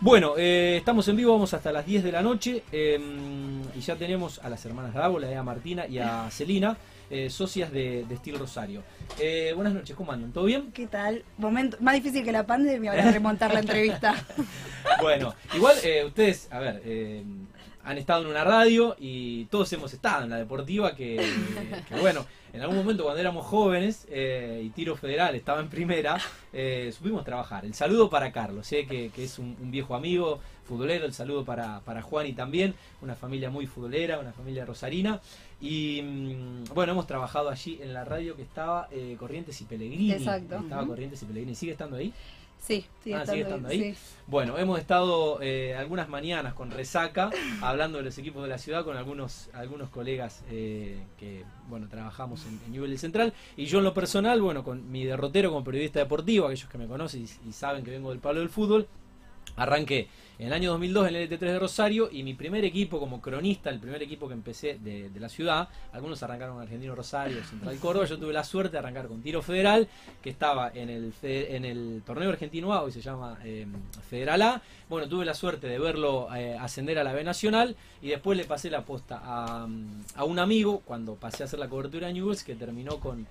Bueno, eh, estamos en vivo, vamos hasta las 10 de la noche eh, y ya tenemos a las hermanas Dávola, a Martina y a Celina, eh, socias de, de Steel Rosario. Eh, buenas noches, ¿cómo andan? ¿Todo bien? ¿Qué tal? Momento más difícil que la pandemia ahora remontar la entrevista. Bueno, igual eh, ustedes, a ver, eh, han estado en una radio y todos hemos estado en la deportiva que, que, bueno, en algún momento cuando éramos jóvenes eh, y Tiro Federal estaba en primera, eh, supimos trabajar. El saludo para Carlos, sé que, que es un, un viejo amigo futbolero, el saludo para, para Juan y también, una familia muy futbolera, una familia rosarina. Y mm, bueno, hemos trabajado allí en la radio que estaba eh, Corrientes y Pellegrini. Exacto. Estaba Ujú. Corrientes y Pellegrini. ¿Sigue estando ahí? Sí, sigue Ah, estando, sigue estando ahí. sí. Bueno, hemos estado eh, algunas mañanas con resaca hablando de los equipos de la ciudad con algunos algunos colegas eh, que bueno trabajamos en, en Newell Central y yo en lo personal, bueno, con mi derrotero como periodista deportivo, aquellos que me conocen y, y saben que vengo del palo del fútbol, arranqué en el año 2002 en el LT3 de Rosario y mi primer equipo como cronista, el primer equipo que empecé de, de la ciudad, algunos arrancaron con Argentino Rosario, Central Córdoba, yo tuve la suerte de arrancar con Tiro Federal, que estaba en el, fe- en el torneo argentino A, hoy se llama eh, Federal A. Bueno, tuve la suerte de verlo eh, ascender a la B Nacional y después le pasé la posta a, a un amigo cuando pasé a hacer la cobertura de Newells que terminó con,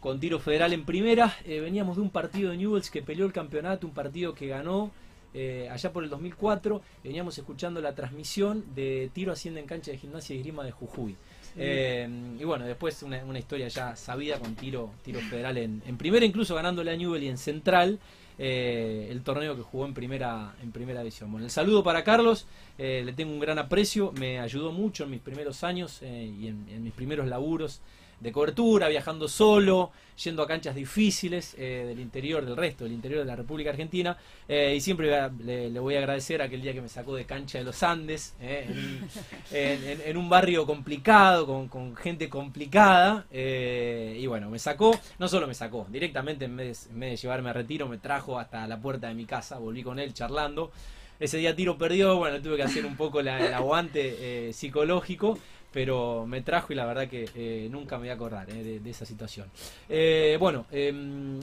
con Tiro Federal en primera. Eh, veníamos de un partido de Newells que peleó el campeonato, un partido que ganó eh, allá por el 2004. Veníamos escuchando la transmisión de Tiro Hacienda en cancha de gimnasia y esgrima de Jujuy. Eh, y bueno, después una, una historia ya sabida con tiro, tiro federal en, en primera, incluso ganándole a Newell y en central eh, el torneo que jugó en primera, en primera división. Bueno, el saludo para Carlos, eh, le tengo un gran aprecio, me ayudó mucho en mis primeros años eh, y en, en mis primeros laburos de cobertura, viajando solo, yendo a canchas difíciles eh, del interior, del resto, del interior de la República Argentina. eh, y siempre a- le, le voy a agradecer aquel día que me sacó de cancha de los Andes, eh, en, en- en- en un barrio complicado, con, con gente complicada. eh, y bueno, me sacó, no solo me sacó, directamente en vez, en vez de llevarme a retiro, me trajo hasta la puerta de mi casa, volví con él charlando. Ese día tiro perdió, bueno, tuve que hacer un poco la- el aguante eh, psicológico, pero me trajo y la verdad que eh, nunca me voy a acordar eh, de, de esa situación. Eh, bueno, eh,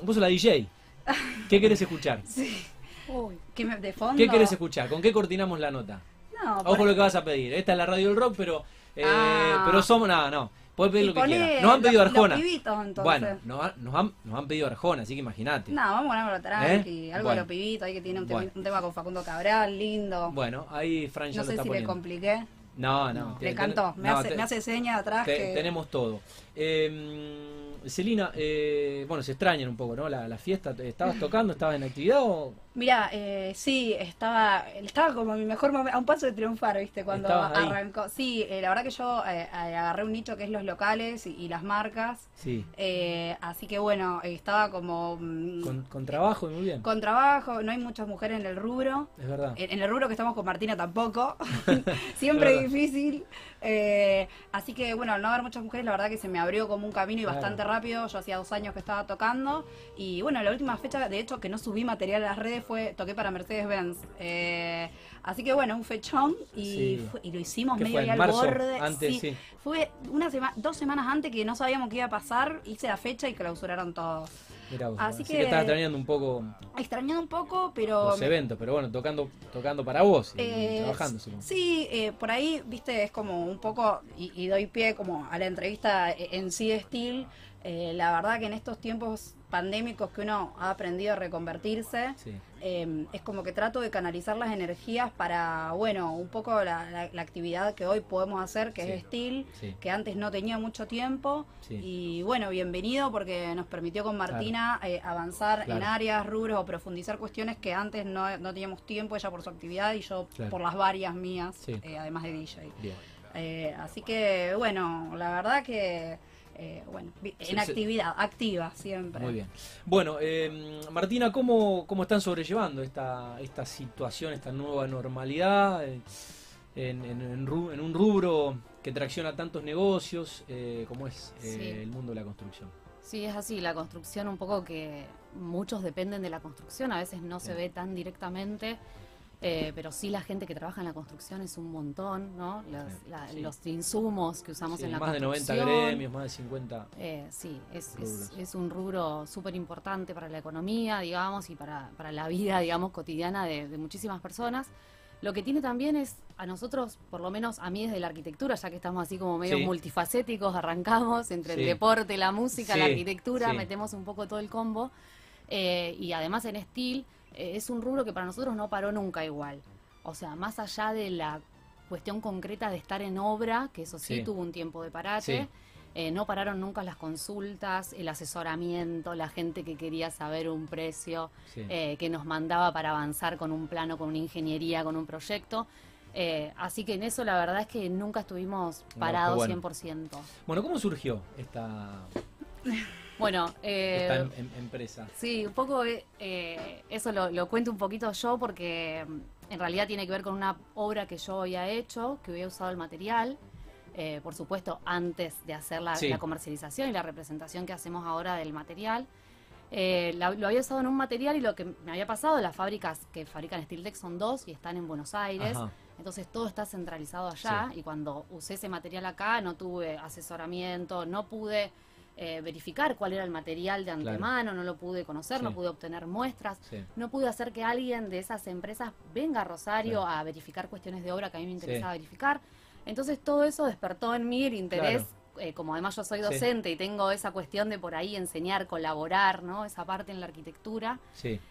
vos sos la DJ. ¿Qué querés escuchar? Sí. Uy, ¿qué me, de fondo? ¿Qué querés escuchar? ¿Con qué cortinamos la nota? No, Ojo lo que vas a pedir. Esta es la radio del rock, pero eh, Ah. pero somos nada, no. Puedes pedir y lo que quieras. Nos han pedido los- Arjona. Los pibitos, entonces. Bueno, nos, han- nos han, nos han pedido Arjona, así que imagínate. No, vamos a ponerlo tranqui. ¿Eh? Algo Bueno. de los pibitos, ahí que tiene un, tema con Facundo Cabral, lindo. Bueno, ahí Fran ya no lo sé está si le compliqué. No, no. le cantó. Me, no, hace, me hace seña atrás te- que... Tenemos todo. Eh, Celina, eh, bueno, se extrañan un poco, ¿no? La, la fiesta. ¿Estabas tocando? ¿Estabas en actividad o...? Mira, eh, sí, estaba, estaba como mi mejor momento, a un paso de triunfar, ¿viste? Cuando arrancó. Sí, eh, la verdad que yo eh, eh, agarré un nicho que es los locales y, y las marcas. Sí. así que bueno, estaba como mm, Con, con trabajo y muy bien. con trabajo, no hay muchas mujeres en el rubro. Es verdad. En, en el rubro que estamos con Martina tampoco. Siempre difícil. Eh, así que bueno, al no haber muchas mujeres, la verdad que se me abrió como un camino y Claro. bastante rápido. Yo hacía dos años que estaba tocando. Y bueno, la última fecha, de hecho, que no subí material a las redes fue toqué para Mercedes-Benz. Eh, así que bueno, un fechón y, Sí. fue- y lo hicimos ¿Qué medio ahí ¿En al marzo? borde. Antes, Sí. sí. Fue una semana, dos semanas antes que no sabíamos qué iba a pasar, hice la fecha y clausuraron todo. Mirá vos, Así así, que- que... extrañando un poco Extrañando un poco, pero los eventos, pero bueno, tocando tocando para vos y Eh, trabajando. Sí, eh, por ahí, viste, es como un poco, y, y doy pie como a la entrevista en sí de Steel. eh, la verdad que en estos tiempos pandémicos que uno ha aprendido a reconvertirse, Sí. eh, es como que trato de canalizar las energías para, bueno, un poco la, la- la actividad que hoy podemos hacer, que Sí. es Steel, Sí. que antes no tenía mucho tiempo. Y bueno, bienvenido porque nos permitió con Martina eh, avanzar en Claro. áreas, rubros o profundizar cuestiones que antes no, no teníamos tiempo, ella por su actividad y yo Claro. por las varias mías, eh, además de DJ. Eh, así que bueno, la verdad que, eh, bueno, Sí, en sí. actividad, activa siempre. Muy bien. Bueno, eh, Martina, ¿cómo, ¿cómo están sobrellevando esta, esta situación, esta nueva normalidad eh, en, en- en ru- en un rubro que tracciona tantos negocios eh, como es eh, Sí. el mundo de la construcción? Sí, es así, la construcción un poco que muchos dependen de la construcción, a veces no se ve tan directamente. Eh, pero sí la gente que trabaja en la construcción es un montón, ¿no? Los, Sí, la- sí. los insumos que usamos Sí, en la más de 90 construcción. gremios, más de 50. Eh, sí, es, es, es un rubro súper importante para la economía, digamos, y para, para la vida, digamos, cotidiana de, de muchísimas personas. Lo que tiene también es, a nosotros, por lo menos a mí desde la arquitectura, ya que estamos así como medio multifacéticos, arrancamos entre el deporte, la música, la arquitectura, metemos un poco todo el combo. Eh, y además en Steel es un rubro que para nosotros no paró nunca igual. O sea, más allá de la cuestión concreta de estar en obra, que eso sí, Sí. tuvo un tiempo de parate, Sí. eh, no pararon nunca las consultas, el asesoramiento, la gente que quería saber un precio, Sí. eh, que nos mandaba para avanzar con un plano, con una ingeniería, con un proyecto. Eh, así que en eso la verdad es que nunca estuvimos parados bueno. 100%. Bueno, ¿cómo surgió esta, Bueno, eh, esta em- em- empresa? Sí, un poco eh, eh, eso lo, lo cuento un poquito yo porque mm, en realidad tiene que ver con una obra que yo había hecho, que había usado el material, eh, por supuesto antes de hacer la, Sí. la comercialización y la representación que hacemos ahora del material. Eh, la- lo había usado en un material y lo que me había pasado, las fábricas que fabrican Steel Deck son dos y están en Buenos Aires. Ajá. Entonces todo está centralizado allá y cuando usé ese material acá no tuve asesoramiento, no pude eh, verificar cuál era el material de Claro. antemano, no lo pude conocer, Sí. no pude obtener muestras, Sí. no pude hacer que alguien de esas empresas venga a Rosario Claro. a verificar cuestiones de obra que a mí me interesaba verificar. Entonces todo eso despertó en mí el interés. eh, como además yo soy docente y tengo esa cuestión de por ahí enseñar, colaborar, ¿no? Esa parte en la arquitectura,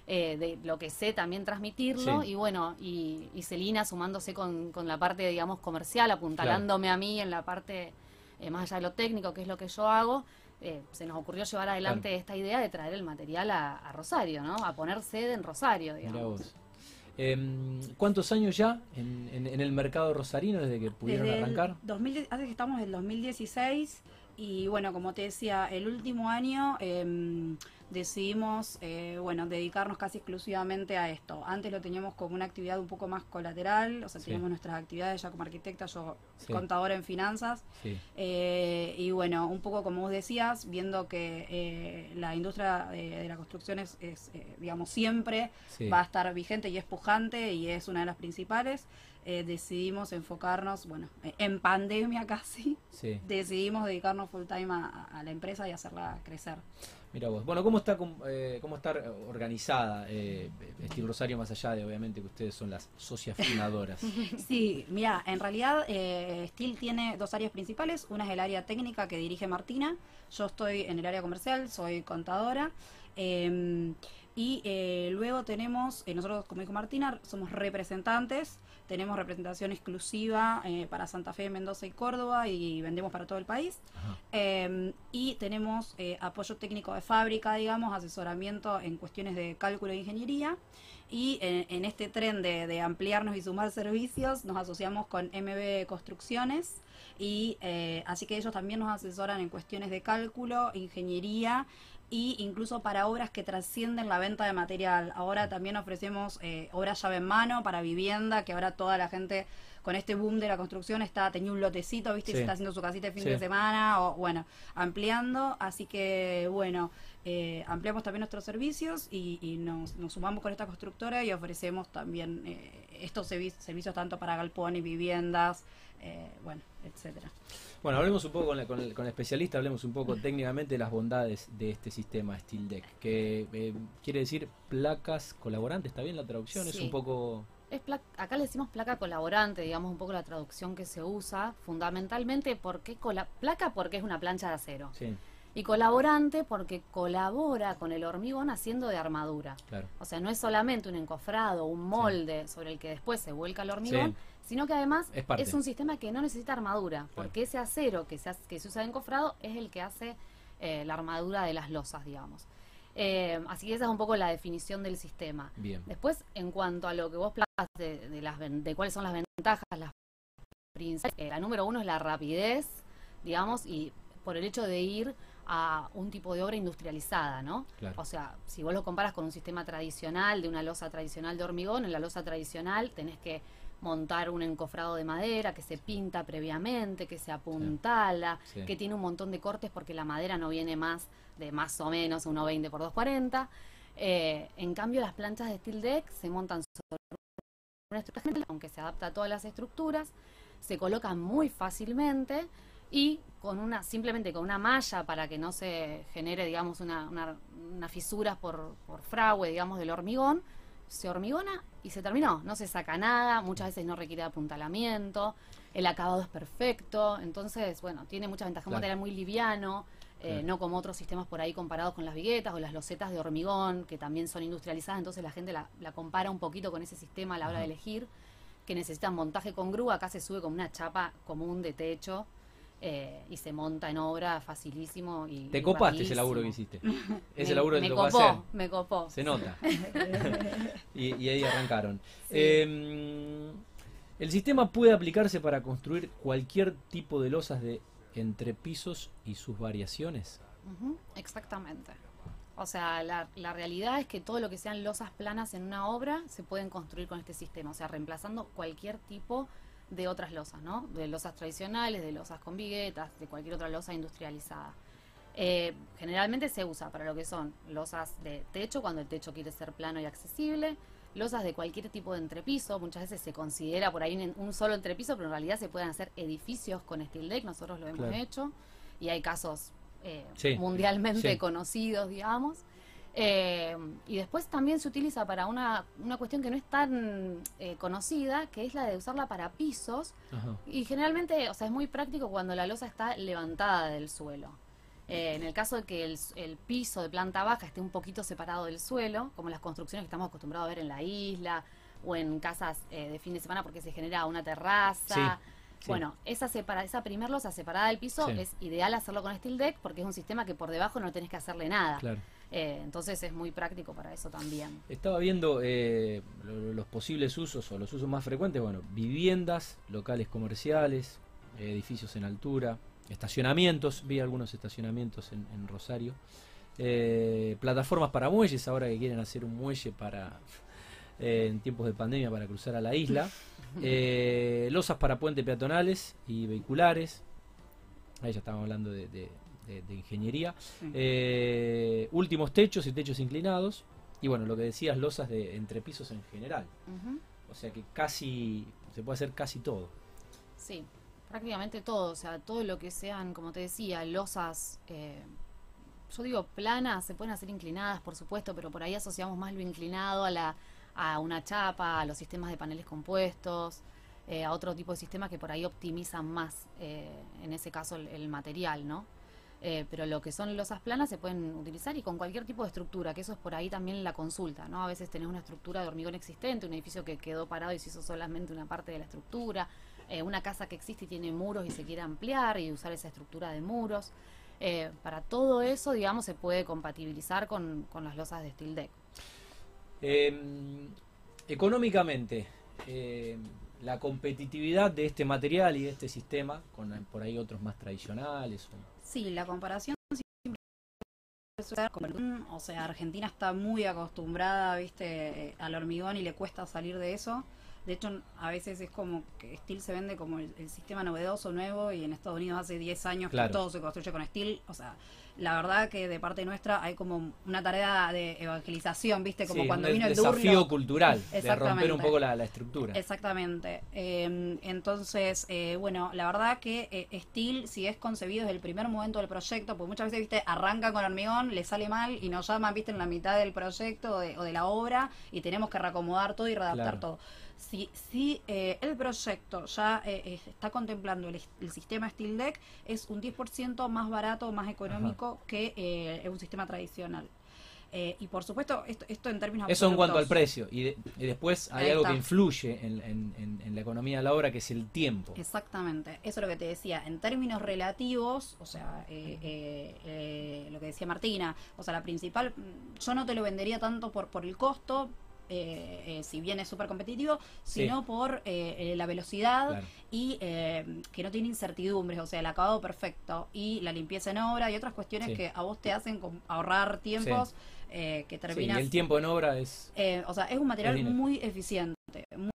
eh, de lo que sé también transmitirlo y bueno, y, y Celina sumándose con, con la parte, digamos, comercial, apuntalándome a mí en la parte eh, más allá de lo técnico, que es lo que yo hago, eh, se nos ocurrió llevar adelante esta idea de traer el material a, a Rosario, ¿no? A poner sede en Rosario, digamos. vos. Em, ¿Cuántos años ya en, en- en el mercado rosarino desde que pudieron Desde el arrancar? 2010 hace que estamos en el 2016 y bueno, como te decía, el último año em, decidimos, eh, bueno, dedicarnos casi exclusivamente a esto. Antes lo teníamos como una actividad un poco más colateral, o sea, Sí. teníamos nuestras actividades ya como arquitecta, yo Sí. contadora en finanzas. Sí. Eh, y bueno, un poco como vos decías, viendo que eh, la industria de, de la construcción es, es, eh, digamos, siempre va a estar vigente y es pujante y es una de las principales, eh, decidimos enfocarnos, bueno, en pandemia casi, Sí. decidimos dedicarnos full time a, a la empresa y hacerla crecer. Mira vos. Bueno, ¿cómo está, eh, cómo está organizada eh, Steel Rosario más allá de obviamente que ustedes son las socias fundadoras? Sí, mira, en realidad eh, Steel tiene dos áreas principales. Una es el área técnica que dirige Martina. Yo estoy en el área comercial, soy contadora. eh, y eh, luego tenemos, eh, nosotros como dijo Martina, somos representantes. Tenemos representación exclusiva eh, para Santa Fe, Mendoza y Córdoba y vendemos para todo el país. Eh, y tenemos apoyo técnico de fábrica, digamos, asesoramiento en cuestiones de cálculo e ingeniería. Y en, en este tren de, de ampliarnos y sumar servicios, nos asociamos con MB Construcciones. Y así que ellos también nos asesoran en cuestiones de cálculo, ingeniería y incluso para obras que trascienden la venta de material. Ahora también ofrecemos eh, obras llave en mano para vivienda, que ahora toda la gente con este boom de la construcción está tenía un lotecito, ¿viste? Y se está haciendo su casita de fin Sí. de semana o bueno, ampliando, así que bueno, eh, ampliamos también nuestros servicios y, y nos, nos sumamos con esta constructora y ofrecemos también eh, estos servi- servicios tanto para galpones, viviendas, eh, bueno, etcétera. Bueno, hablemos un poco con, la- con el, con el especialista, hablemos un poco técnicamente de las bondades de este sistema Steel Deck, que eh, quiere decir placas colaborantes, ¿está bien la traducción? Es un poco... Es acá le decimos placa colaborante, digamos un poco la traducción que se usa, fundamentalmente porque cola- placa porque es una plancha de acero Sí, y colaborante porque colabora con el hormigón haciendo de armadura. claro. O sea, no es solamente un encofrado, un molde sobre el que después se vuelca el hormigón, Sí. sino que además Es un sistema que no necesita armadura, porque ese acero que se, hace- que se usa de encofrado es el que hace eh, la armadura de las losas, digamos. Eh, así que esa es un poco la definición del sistema. Bien. Después, en cuanto a lo que vos planteás de, de las, de cuáles son las ventajas, las principales, eh, la número uno es la rapidez, digamos, y por el hecho de ir a un tipo de obra industrializada, ¿no? Claro. O sea, si vos lo comparas con un sistema tradicional, de una losa tradicional de hormigón, en la losa tradicional tenés que montar un encofrado de madera que se pinta previamente, que se apuntala, Sí. que tiene un montón de cortes porque la madera no viene más de más o menos 1,20 por 2,40. Eh, en cambio, las planchas de Steel Deck se montan sobre estructura, aunque se adapta a todas las estructuras, se coloca muy fácilmente y con una simplemente con una malla para que no se genere digamos una, una, una fisura por, por fragüe digamos del hormigón se hormigona y se terminó. No se saca nada muchas veces no requiere apuntalamiento el acabado es perfecto entonces bueno tiene muchas ventajas un material muy liviano eh, no como otros sistemas por ahí comparados con las viguetas o las losetas de hormigón que también son industrializadas entonces la gente la, la compara un poquito con ese sistema a la hora de elegir que necesitan montaje con grúa acá se sube como una chapa común de techo eh, y se monta en obra facilísimo y Te y copaste ese laburo que hiciste. Ese Me- laburo me te tocó copó, hacer. me copó. Se nota. y, y ahí arrancaron. Sí. Eh, el sistema puede aplicarse para construir cualquier tipo de losas de entrepisos y sus variaciones. Ujú, exactamente. O sea, la, la realidad es que todo lo que sean losas planas en una obra se pueden construir con este sistema, o sea, reemplazando cualquier tipo de otras losas, ¿no? De losas tradicionales, de losas con viguetas, de cualquier otra losa industrializada. Eh, generalmente se usa para lo que son losas de techo, cuando el techo quiere ser plano y accesible, losas de cualquier tipo de entrepiso, muchas veces se considera por ahí un solo entrepiso, pero en realidad se pueden hacer edificios con steel deck, nosotros lo hemos Claro. hecho, y hay casos eh, Sí, mundialmente sí. conocidos, digamos. Eh, y después también se utiliza para una, una cuestión que no es tan eh, conocida, que es la de usarla para pisos, Ajá. y generalmente, o sea, es muy práctico cuando la losa está levantada del suelo. Eh, en el caso de que el, el piso de planta baja esté un poquito separado del suelo, como las construcciones que estamos acostumbrados a ver en la isla o en casas eh, de fin de semana porque se genera una terraza. Sí, sí. Bueno, esa, separa, esa primer losa separada del piso Sí. es ideal hacerlo con steel deck porque es un sistema que por debajo no tenés que hacerle nada. Claro. Eh, entonces es muy práctico para eso también. Estaba viendo eh, lo- los posibles usos o los usos más frecuentes, bueno, viviendas, locales comerciales, edificios en altura, estacionamientos, vi algunos estacionamientos en, en Rosario, eh, plataformas para muelles, ahora que quieren hacer un muelle para eh, en tiempos de pandemia para cruzar a la isla, eh, losas para puentes peatonales y vehiculares, ahí ya estábamos hablando de, de- de- de ingeniería, Sí. eh, últimos techos y techos inclinados. Y bueno, lo que decías, losas de entrepisos en general. O sea que casi, se puede hacer casi todo. Sí, prácticamente todo, o sea, todo lo que sean, como te decía, losas, eh, yo digo planas, se pueden hacer inclinadas, por supuesto, pero por ahí asociamos más lo inclinado a, la, a una chapa, a los sistemas de paneles compuestos, eh, a otro tipo de sistemas que por ahí optimizan más, eh, en ese caso, el, el material, ¿no? Eh, pero lo que son losas planas se pueden utilizar y con cualquier tipo de estructura, que eso es por ahí también la consulta, ¿no? A veces tenés una estructura de hormigón existente, un edificio que quedó parado y se hizo solamente una parte de la estructura, eh, una casa que existe y tiene muros y se quiere ampliar y usar esa estructura de muros. Eh, para todo eso, digamos, se puede compatibilizar con, con las losas de steel deck. Eh, económicamente, eh, la competitividad de este material y de este sistema, con por ahí otros más tradicionales. Sí, la comparación o sea, Argentina está muy acostumbrada, viste, eh, al hormigón y le cuesta salir de eso. De hecho, a veces es como que Steel se vende como el, el sistema novedoso, nuevo, y en Estados Unidos hace 10 años Claro. que todo se construye con Steel. O sea, la verdad que de parte nuestra hay como una tarea de evangelización, viste, como Sí, cuando vino el desafío Durlock. cultural, de romper un poco la, la estructura. Exactamente. Eh, entonces, eh, bueno, la verdad que eh, Steel, si es concebido desde el primer momento del proyecto, pues muchas veces, viste, arrancan con hormigón, le sale mal y nos llaman, viste, en la mitad del proyecto o de, o de la obra y tenemos que reacomodar todo y readaptar Claro. todo. Si, si eh, el proyecto ya eh, eh, está contemplando el, el sistema Steel Deck, es un 10% más barato, más económico que eh, un sistema tradicional. Eh, y por supuesto, esto, esto en términos Eso en cuanto al precio. Y, de- y después hay Ahí algo está. que influye en, en- en- en la economía de la obra, que es el tiempo. Exactamente, eso es lo que te decía. En términos relativos, o sea, eh, eh, eh, lo que decía Martina, o sea, la principal, mm, yo no te lo vendería tanto por, por el costo, eh, eh, si bien es súper competitivo, Sí. sino por eh, eh, la velocidad Claro. y eh, que no tiene incertidumbres, o sea, el acabado perfecto y la limpieza en obra y otras cuestiones Sí. que a vos te hacen ahorrar tiempos eh, que Sí, terminas... y el tiempo en obra es... O sea, es un material muy eficiente, muy,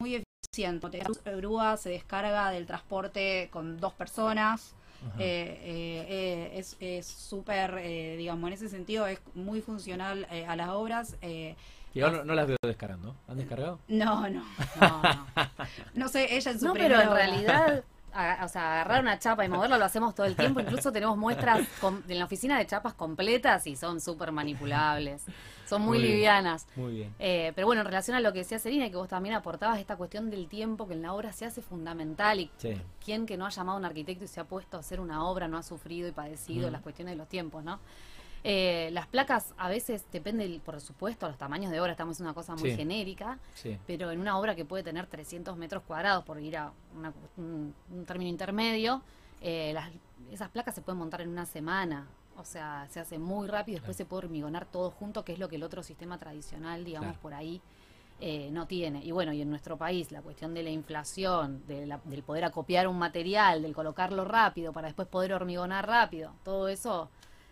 muy eficiente. Te- La grúa se descarga del transporte con dos personas. Eh, eh, eh, es es súper, digamos, en ese sentido es muy funcional a las obras. Que ahora no, no las veo descargando. ¿Han descargado? No, no. No, no. No sé, ella en su No, primera pero en realidad, a- o sea, agarrar una chapa y moverla lo hacemos todo el tiempo. Incluso tenemos muestras com- en la oficina de chapas completas y son súper manipulables. Son muy, Muy bien. livianas. Muy bien. Eh, pero bueno, en relación a lo que decía Serena y que vos también aportabas, esta cuestión del tiempo que en la obra se hace fundamental y Sí. quién que no ha llamado a un arquitecto y se ha puesto a hacer una obra no ha sufrido y padecido Mm. las cuestiones de los tiempos, ¿no? Eh, las placas a veces depende, por supuesto, los tamaños de obra, estamos en una cosa muy Sí. genérica, Sí. pero en una obra que puede tener 300 metros cuadrados, por ir a una- un, un término intermedio, eh, las- esas placas se pueden montar en una semana. O sea, se hace muy rápido, después se puede hormigonar todo junto, que es lo que el otro sistema tradicional, digamos, Claro. por ahí eh, no tiene. Y bueno, y en nuestro país la cuestión de la inflación, de la- del poder acopiar un material, del colocarlo rápido para después poder hormigonar rápido, todo eso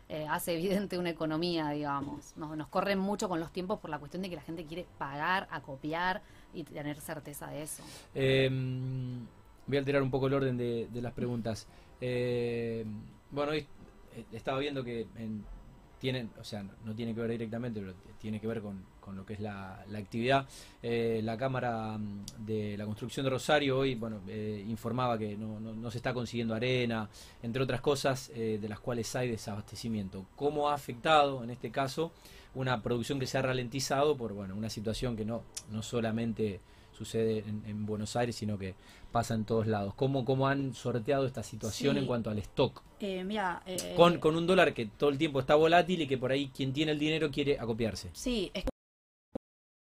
eh, hace evidente una economía, digamos. Nos, nos corren mucho con los tiempos por la cuestión de que la gente quiere pagar, acopiar y tener certeza de eso. Eh, voy a alterar un poco el orden de, de las preguntas. Eh, bueno, hoy eh, estaba viendo que en- tienen, o sea, no, tiene que ver directamente, pero tiene que ver con, con lo que es la, la actividad. Eh, la Cámara mm, de la Construcción de Rosario hoy, bueno, eh, informaba que no, no- no se está consiguiendo arena, entre otras cosas eh, de las cuales hay desabastecimiento. ¿Cómo ha afectado, en este caso, una producción que se ha ralentizado por, bueno, una situación que no, no solamente sucede en, en Buenos Aires, sino que pasa en todos lados. ¿Cómo, cómo han sorteado esta situación Sí. en cuanto al stock? Eh, mira, eh, Con, con un dólar que todo el tiempo está volátil y que por ahí quien tiene el dinero quiere acopiarse. Sí, es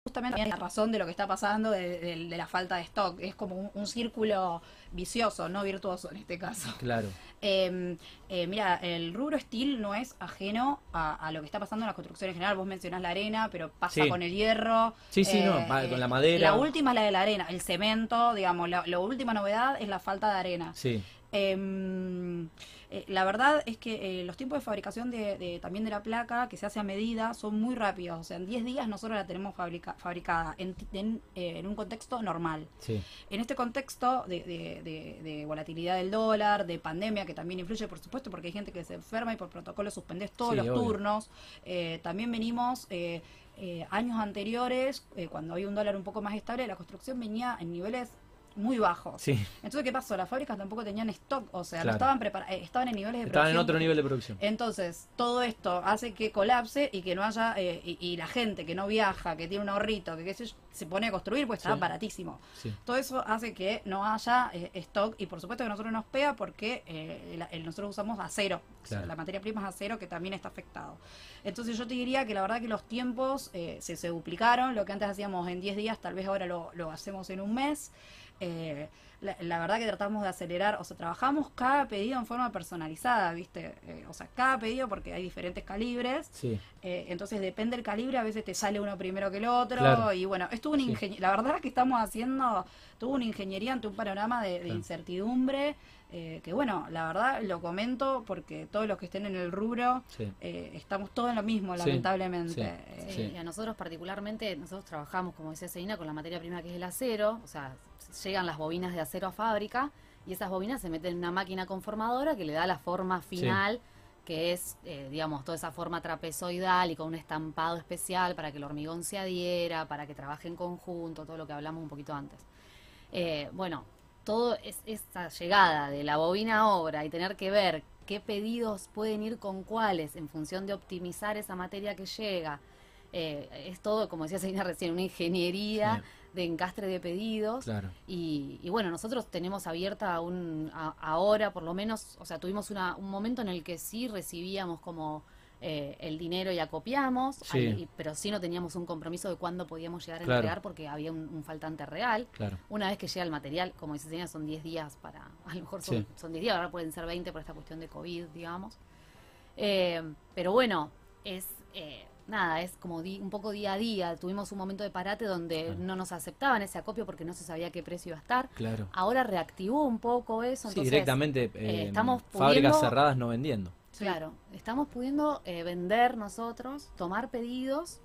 justamente la razón de lo que está pasando de, de- de la falta de stock. Es como un, un círculo vicioso, no virtuoso en este caso. Claro. Eh, eh, mira, el rubro steel no es ajeno a, a lo que está pasando en la construcción en general. Vos mencionás la arena, pero pasa Sí. con el hierro. Sí, sí, eh, no, con la madera. La última es la de la arena, el cemento, digamos, la, la última novedad es la falta de arena. Sí, Em, eh, la verdad es que eh, los tiempos de fabricación de, de- también de la placa, que se hace a medida, son muy rápidos. O sea, en 10 días nosotros la tenemos fabrica- fabricada en, en, eh, en un contexto normal. sí. En este contexto de, de- de- de volatilidad del dólar, de pandemia, que también influye, por supuesto, porque hay gente que se enferma y por protocolo suspendés todos Sí, los obvio. turnos. Eh, también venimos... años anteriores, cuando había un dólar un poco más estable, la construcción venía en niveles muy bajos. Sí, Entonces, ¿qué pasó? Las fábricas tampoco tenían stock, o sea, Claro. no estaban preparadas, estaban en niveles de estaban en producción- otro nivel de producción. Entonces, todo esto hace que colapse y que no haya, eh, y, y la gente que no viaja, que tiene un ahorrito, que qué sé yo, se pone a construir, pues está Sí. baratísimo. Sí. Todo eso hace que no haya eh, stock y por supuesto que a nosotros nos pega porque eh, la- el- nosotros usamos acero, O sea, Claro. la materia prima es acero que también está afectado. Entonces yo te diría que la verdad que los tiempos eh, se, se duplicaron, lo que antes hacíamos en 10 días, tal vez ahora lo, lo hacemos en un mes. Eh, la, la verdad que tratamos de acelerar, o sea, trabajamos cada pedido en forma personalizada, ¿viste? Eh, o sea, cada pedido porque hay diferentes calibres. Sí, Eh, entonces depende del calibre, a veces te sale uno primero que el otro. Claro. Y bueno, esto una Sí. la verdad que estamos haciendo, tuvo una ingeniería ante un panorama de, de Claro. incertidumbre. Eh, que bueno, la verdad lo comento porque todos los que estén en el rubro sí. eh, estamos todos en lo mismo, Sí, lamentablemente. sí, Eh, Sí. Y a nosotros particularmente, nosotros trabajamos, como decía Selina, con la materia prima que es el acero, o sea, llegan las bobinas de acero a fábrica y esas bobinas se meten en una máquina conformadora que le da la forma final, que es, eh, digamos, toda esa forma trapezoidal y con un estampado especial para que el hormigón se adhiera, para que trabaje en conjunto, todo lo que hablamos un poquito antes. Eh, bueno, todo es, esa llegada de la bobina a obra y tener que ver qué pedidos pueden ir con cuáles en función de optimizar esa materia que llega. Eh, es todo, como decía Selina recién, una ingeniería de encastre de pedidos. Claro. Y, y bueno, nosotros tenemos abierta un, a- ahora, por lo menos, o sea, tuvimos una, un momento en el que sí recibíamos como eh, el dinero y acopiamos, Sí. ahí- pero sí no teníamos un compromiso de cuándo podíamos llegar a Claro. entregar porque había un, un faltante real. Claro. Una vez que llega el material, como dice Selena, son 10 días para, a lo mejor son, Sí. son 10 días, ahora pueden ser 20 por esta cuestión de COVID, digamos. Eh, pero bueno, es eh, nada, es como di- un poco día a día. Tuvimos un momento de parate donde Claro. no nos aceptaban ese acopio porque no se sabía qué precio iba a estar. Claro. Ahora reactivó un poco eso. Sí, entonces, directamente eh, estamos fábricas cerradas no vendiendo. Claro, estamos pudiendo eh, vender nosotros, tomar pedidos,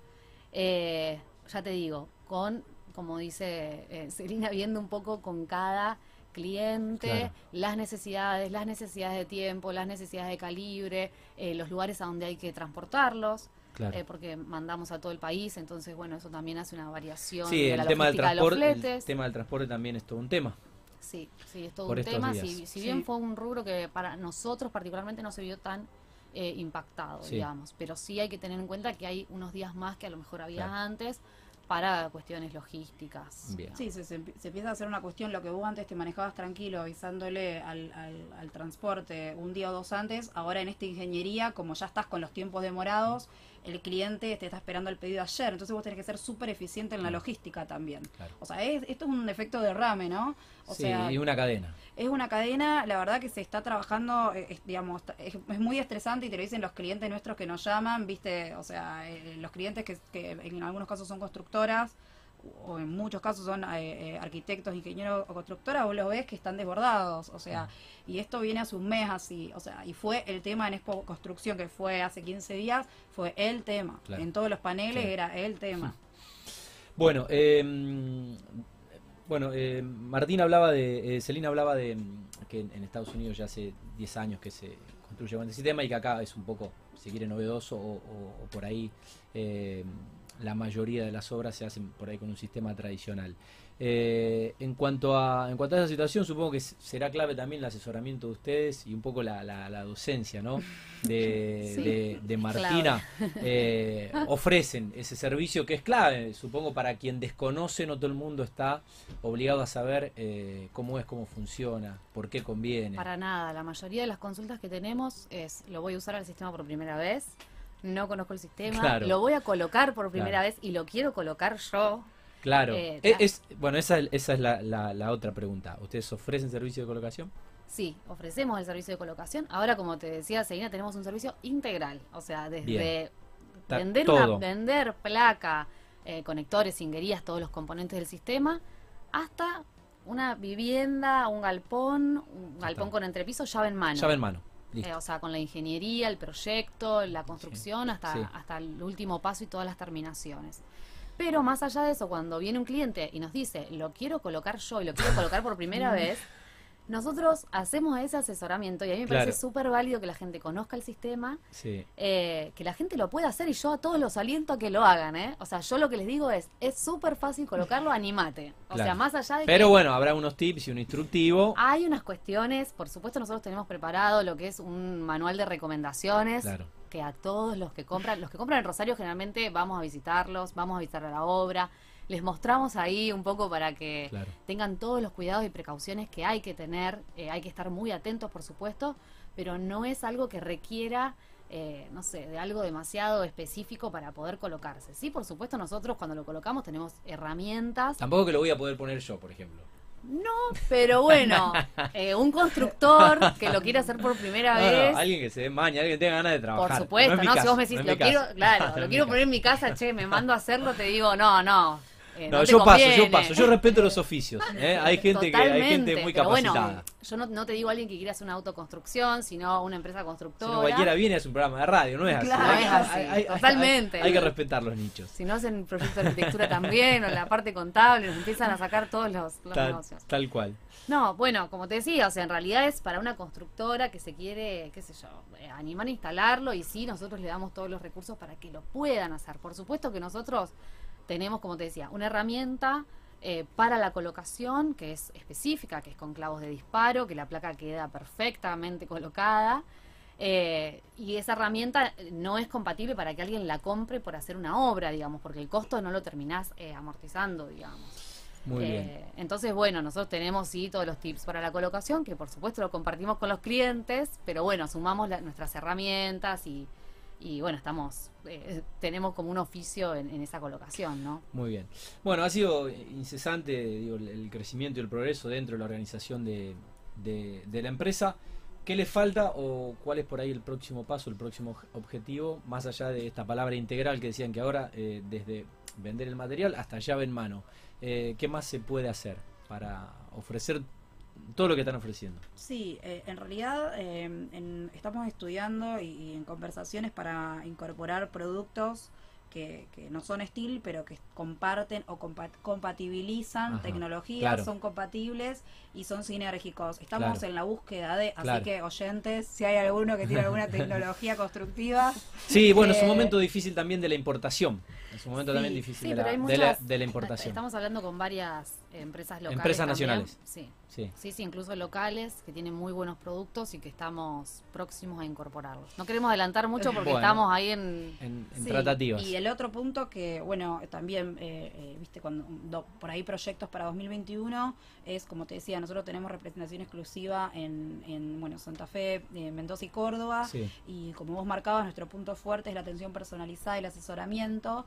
eh, ya te digo, con, como dice eh, Selina, viendo un poco con cada cliente Claro. las necesidades, las necesidades de tiempo, las necesidades de calibre, eh, los lugares a donde hay que transportarlos. Claro. eh, porque mandamos a todo el país, entonces bueno, eso también hace una variación Sí, de el la tema del logística de los transporte, el tema del transporte también es todo un tema. Sí, sí, es todo por un tema. Si, si bien Sí. fue un rubro que para nosotros particularmente no se vio tan eh, impactado, Sí. digamos. Pero sí hay que tener en cuenta que hay unos días más que a lo mejor había Claro. antes para cuestiones logísticas. Bien. Sí, se, se empie- se empieza a hacer una cuestión, lo que vos antes te manejabas tranquilo avisándole al, al- al transporte un día o dos antes, ahora en esta ingeniería, como ya estás con los tiempos demorados, el cliente te está esperando el pedido ayer, entonces vos tenés que ser súper eficiente en la logística también. Claro. O sea, es- esto es un efecto derrame, ¿no? O sí, sea, y una cadena. es una cadena, la verdad que se está trabajando, eh, es, digamos, es, es muy estresante y te lo dicen los clientes nuestros que nos llaman, viste, o sea, eh, los clientes que, que en algunos casos son constructoras o en muchos casos son eh, eh, arquitectos, ingenieros o constructoras, vos los ves que están desbordados, o sea, y esto viene hace un mes así, o sea, y fue el tema en Expo Construcción que fue hace 15 días, fue el tema, Claro. en todos los paneles Claro. era el tema. Bueno, eh, bueno, eh, Martín hablaba de, eh, Celina hablaba de mm, que en en Estados Unidos ya hace 10 años que se construye con este sistema y que acá es un poco, si quiere, novedoso o, o- o por ahí la mayoría de las obras se hacen por ahí con un sistema tradicional. Eh, en cuanto a en cuanto a esa situación, supongo que será clave también el asesoramiento de ustedes y un poco la, la- la docencia, ¿no? De, Sí, de- Martina. Eh, ofrecen ese servicio que es clave, supongo, para quien desconoce, no todo el mundo está obligado a saber eh, cómo es, cómo funciona, por qué conviene. Para nada, la mayoría de las consultas que tenemos es, lo voy a usar al sistema por primera vez, no conozco el sistema, Claro. lo voy a colocar por primera Claro. vez y lo quiero colocar yo. Claro. Eh, E- la- es, bueno, esa, es- esa es la, la- la otra pregunta. ¿Ustedes ofrecen servicio de colocación? Sí, ofrecemos el servicio de colocación. Ahora, como te decía, Seguina, tenemos un servicio integral. O sea, desde vender, una, vender placa, eh, conectores, cinguerías, todos los componentes del sistema, hasta una vivienda, un galpón, un galpón está. con entrepiso, llave en mano. Llave en mano. Eh, o sea, con la ingeniería, el proyecto, la construcción, hasta, sí. hasta el último paso y todas las terminaciones. Pero más allá de eso, cuando viene un cliente y nos dice, lo quiero colocar yo y lo quiero colocar por primera vez, nosotros hacemos ese asesoramiento y a mí me Claro. parece súper válido que la gente conozca el sistema, Sí. eh, que la gente lo pueda hacer y yo a todos los aliento a que lo hagan, ¿eh? O sea, yo lo que les digo es, es súper fácil colocarlo, animate. O Claro. sea, más allá de Pero que bueno, habrá unos tips y un instructivo. hay unas cuestiones, por supuesto nosotros tenemos preparado lo que es un manual de recomendaciones Claro. que a todos los que compran, los que compran en Rosario generalmente vamos a visitarlos, vamos a visitar la obra, les mostramos ahí un poco para que Claro. tengan todos los cuidados y precauciones que hay que tener, eh, hay que estar muy atentos por supuesto, pero no es algo que requiera, eh, no sé, de algo demasiado específico para poder colocarse. Sí, por supuesto nosotros cuando lo colocamos tenemos herramientas Tampoco que lo voy a poder poner yo, por ejemplo. no, pero bueno, eh, un constructor que lo quiere hacer por primera No, no, vez. alguien que se dé maña, alguien que tenga ganas de trabajar. Por supuesto, ¿no? si caso, vos me decís, lo quiero, claro, lo quiero poner en mi casa, che, me mando a hacerlo, te digo, no, no. Eh, No, yo paso, yo paso. Yo respeto los oficios. ¿eh? Hay gente que hay gente muy capacitada. Bueno, yo no, no te digo a alguien que quiera hacer una autoconstrucción, sino una empresa Si constructora. no, cualquiera viene a un programa de radio, no es así. Claro, no es así, hay- hay- totalmente. Hay, hay que respetar los nichos. Si no hacen proyecto de arquitectura también, o en la parte contable, nos empiezan a sacar todos los, los Tal, negocios. tal cual. No, bueno, como te decía, o sea, en realidad es para una constructora que se quiere, qué sé yo, eh, animar a instalarlo y sí, nosotros le damos todos los recursos para que lo puedan hacer. Por supuesto que nosotros tenemos, como te decía, una herramienta eh, para la colocación que es específica, que es con clavos de disparo, que la placa queda perfectamente colocada. eh, y esa herramienta no es compatible para que alguien la compre por hacer una obra, digamos, porque el costo no lo terminás eh, amortizando, digamos. Muy Eh, bien. Entonces, bueno, nosotros tenemos sí todos los tips para la colocación, que por supuesto lo compartimos con los clientes, pero bueno, sumamos la- nuestras herramientas y, y bueno, estamos, eh, tenemos como un oficio en, esa colocación, ¿no? Muy bien. Bueno, ha sido incesante el- crecimiento y el progreso dentro de la organización de, de- la empresa. ¿Qué le falta o cuál es por ahí el próximo paso, el próximo objetivo, más allá de esta palabra integral que decían que ahora, eh, desde vender el material hasta llave en mano? Eh, ¿Qué más se puede hacer para ofrecer todo lo que están ofreciendo? Sí, eh, en realidad eh, en- estamos estudiando y, y en conversaciones para incorporar productos que, que no son Steel, pero que comparten o compa- compatibilizan Ajá, tecnologías, claro. son compatibles y son sinérgicos. Estamos Claro. en la búsqueda de, así Claro. que oyentes, si hay alguno que tiene alguna tecnología constructiva, Sí, bueno, es un Eh, momento difícil también de la importación. Es un momento Sí, también difícil Sí, de, la, de la importación. Estamos hablando con varias empresas locales. Empresas también. nacionales. Sí. Sí. Sí, sí, incluso locales que tienen muy buenos productos y que estamos próximos a incorporarlos. No queremos adelantar mucho porque Bueno. estamos ahí en... En, en Sí, tratativas. Y el otro punto que, bueno, también, eh, eh, viste, cuando do- por ahí proyectos para 2021 es, como te decía, nosotros tenemos representación exclusiva en, en bueno, Santa Fe, eh, Mendoza y Córdoba. Sí. Y como vos marcabas, nuestro punto fuerte es la atención personalizada y el asesoramiento.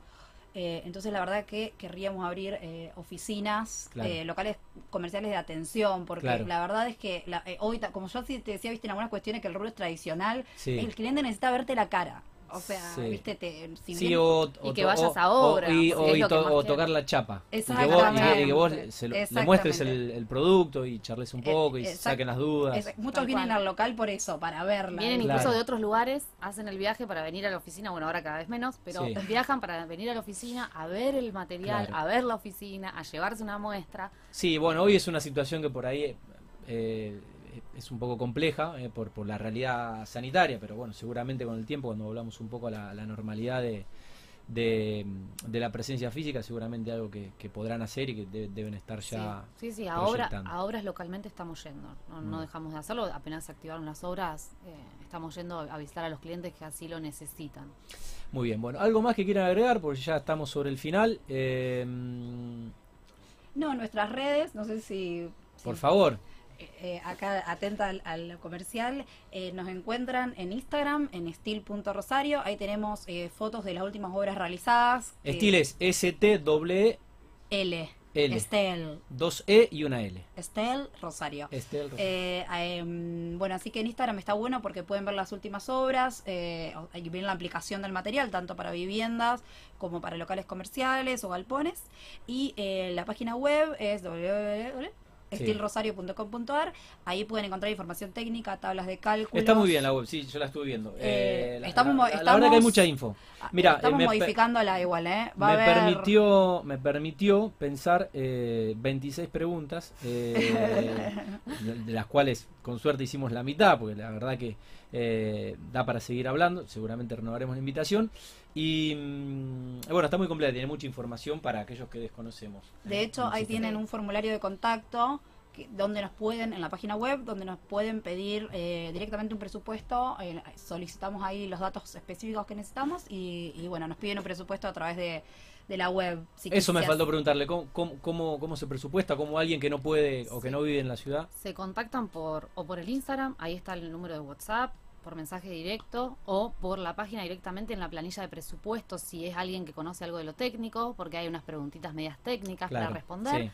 Eh, entonces, la verdad que querríamos abrir eh, oficinas, Claro. eh, locales comerciales de atención, porque Claro. la verdad es que la- eh, hoy, como yo te decía, viste, en algunas cuestiones que el rubro es tradicional, Sí. el cliente necesita verte la cara. O sea, Sí. viste, te, si Sí, o, Y que vayas o- a obra, o- y- o y to- tocar la chapa. Y que vos, y que- y que vos Exactamente. se lo- le muestres el, Exactamente. el producto y charles un Eh, poco y exact- saquen las dudas. es- muchos Tal vienen cual. al local por eso, para verla. Vienen Claro. incluso de otros lugares, hacen el viaje para venir a la oficina, bueno, ahora cada vez menos, pero Sí. viajan para venir a la oficina a ver el material, Claro. a ver la oficina, a llevarse una muestra. Sí, bueno, hoy es una situación que por ahí eh, es un poco compleja eh, por, por la realidad sanitaria, pero bueno, seguramente con el tiempo, cuando volvamos un poco a la, la normalidad de, de, de la presencia física, seguramente algo que, que podrán hacer y que de- deben estar ya. sí, sí, sí, a, obra, proyectando. a obras localmente estamos yendo, no, no Mm. dejamos de hacerlo, apenas se activaron las obras, eh, estamos yendo a visitar a los clientes que así lo necesitan. Muy bien, bueno, algo más que quieran agregar, porque ya estamos sobre el final. Eh, No, nuestras redes, no sé si... por favor, eh, acá atenta al, al comercial, eh, nos encuentran en Instagram, en estil.rosario, ahí tenemos eh, fotos de las últimas obras realizadas. que- estiles S-T-W-L, L. L. Estel. dos E y una L. Estel Rosario. Estel, Eh, em, bueno, así que en Instagram está bueno porque pueden ver las últimas obras, eh, y ven la aplicación del material, tanto para viviendas como para locales comerciales o galpones. Y la página web es www.estilrosario.com.ar. Ahí pueden encontrar información técnica, tablas de cálculo. Está muy bien la web, sí, yo la estuve viendo. Eh, Eh, la, estamos mo- la- la verdad que hay mucha info. Mira, Estamos eh, modificándola igual, ¿eh? Va a me haber- permitió, me permitió pensar eh, 26 preguntas, eh, de las cuales con suerte hicimos la mitad, porque la verdad que eh, da para seguir hablando, seguramente renovaremos la invitación. Y mm, bueno, está muy completa, tiene mucha información para aquellos que desconocemos. De eh, hecho, ahí tienen un formulario de contacto que- donde nos pueden, en la página web, donde nos pueden pedir eh, directamente un presupuesto. eh, solicitamos ahí los datos específicos que necesitamos y, y, bueno, nos piden un presupuesto a través de, de la web. Si Eso me faltó preguntarle, ¿cómo, cómo, cómo, cómo se presupuesta? ¿Cómo alguien que no puede o que no vive en la ciudad? Se contactan por o por el Instagram, ahí está el número de WhatsApp, por mensaje directo o por la página directamente en la planilla de presupuestos si es alguien que conoce algo de lo técnico, porque hay unas preguntitas medias técnicas para responder. sí.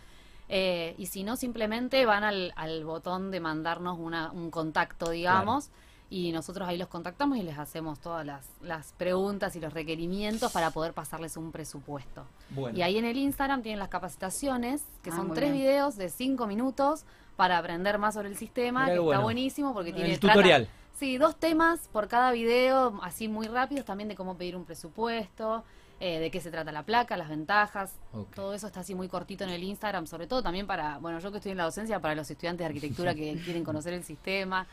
Eh, y si no, simplemente van al, al botón de mandarnos una, un contacto, digamos, y nosotros ahí los contactamos y les hacemos todas las, las preguntas y los requerimientos para poder pasarles un presupuesto. Bueno. Y ahí en el Instagram tienen las capacitaciones, que Ah, son tres bien. videos de cinco minutos para aprender más sobre el sistema, Mirá que qué está buenísimo porque tiene el trata- tutorial. Sí, dos temas por cada video, así muy rápidos, también de cómo pedir un presupuesto, eh, de qué se trata la placa, las ventajas, todo eso está así muy cortito en el Instagram, sobre todo también para, bueno, yo que estoy en la docencia, para los estudiantes de arquitectura que quieren conocer el sistema.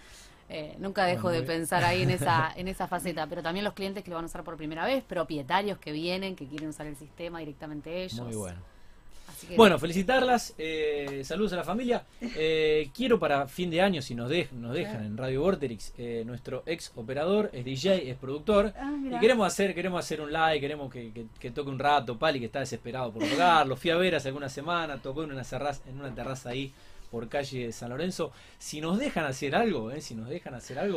Eh, nunca dejo Bueno, de pensar ahí en esa, en esa faceta, pero también los clientes que lo van a usar por primera vez, propietarios que vienen, que quieren usar el sistema directamente ellos. Muy bueno. Así que- Bueno, felicitarlas, eh, saludos a la familia. Eh, quiero para fin de año, si nos, dej- nos dejan en Radio Vorterix, eh, nuestro ex operador es DJ, es productor. Ah, Y queremos hacer, queremos hacer un live, queremos que, que- que toque un rato, Pali que está desesperado por tocar, lo fui a ver hace alguna semana, tocó en una, terraza, en una terraza ahí por calle San Lorenzo. Si nos dejan hacer algo, eh, si nos dejan hacer algo,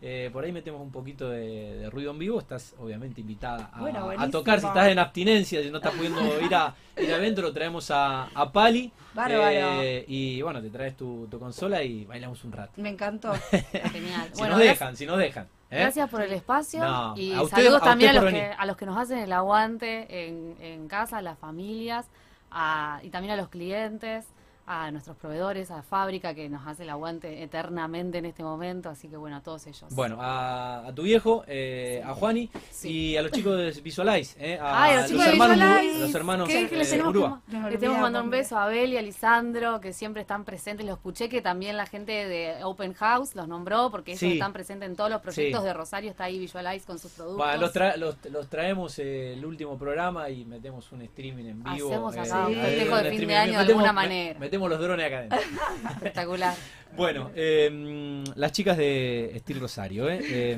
eh, por ahí metemos un poquito de, de ruido en vivo, estás obviamente invitada a, Bueno, a buenísimo. tocar, si estás en abstinencia, si no estás pudiendo ir a ir adentro, traemos a, a Pali. Bárbaro. eh, y bueno, te traes tu, tu consola y bailamos un rato. Me encantó. Genial. Si Bueno, nos dejan, si nos dejan. ¿eh? Gracias por el espacio No, y a usted- saludos a también a los, que, a los que nos hacen el aguante en, en casa, a las familias a- y también a los clientes. A nuestros proveedores, a la fábrica que nos hace el aguante eternamente en este momento, así que bueno, a todos ellos. Bueno, a, a tu viejo, eh, a Juani Sí. y a los chicos de Visualize, eh, a, Ay, los de hermanos, Visualize. los hermanos ¿Qué- qué les eh, tenemos que Urúa. Le mandar un beso a Abel y a Lisandro, que siempre están presentes. Lo escuché que también la gente de Open House los nombró, porque ellos Sí. están presentes en todos los proyectos de Rosario. Está ahí Visualize con sus productos. Los, tra- los, los traemos eh, el último programa y metemos un streaming en vivo. Hacemos acá un festejo de fin de año de alguna manera. Metemos los drones acá adentro. Espectacular. Bueno, eh, las chicas de Estil Rosario, eh, eh,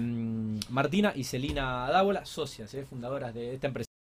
Martina y Celina Dávola, socias, eh, fundadoras de esta empresa.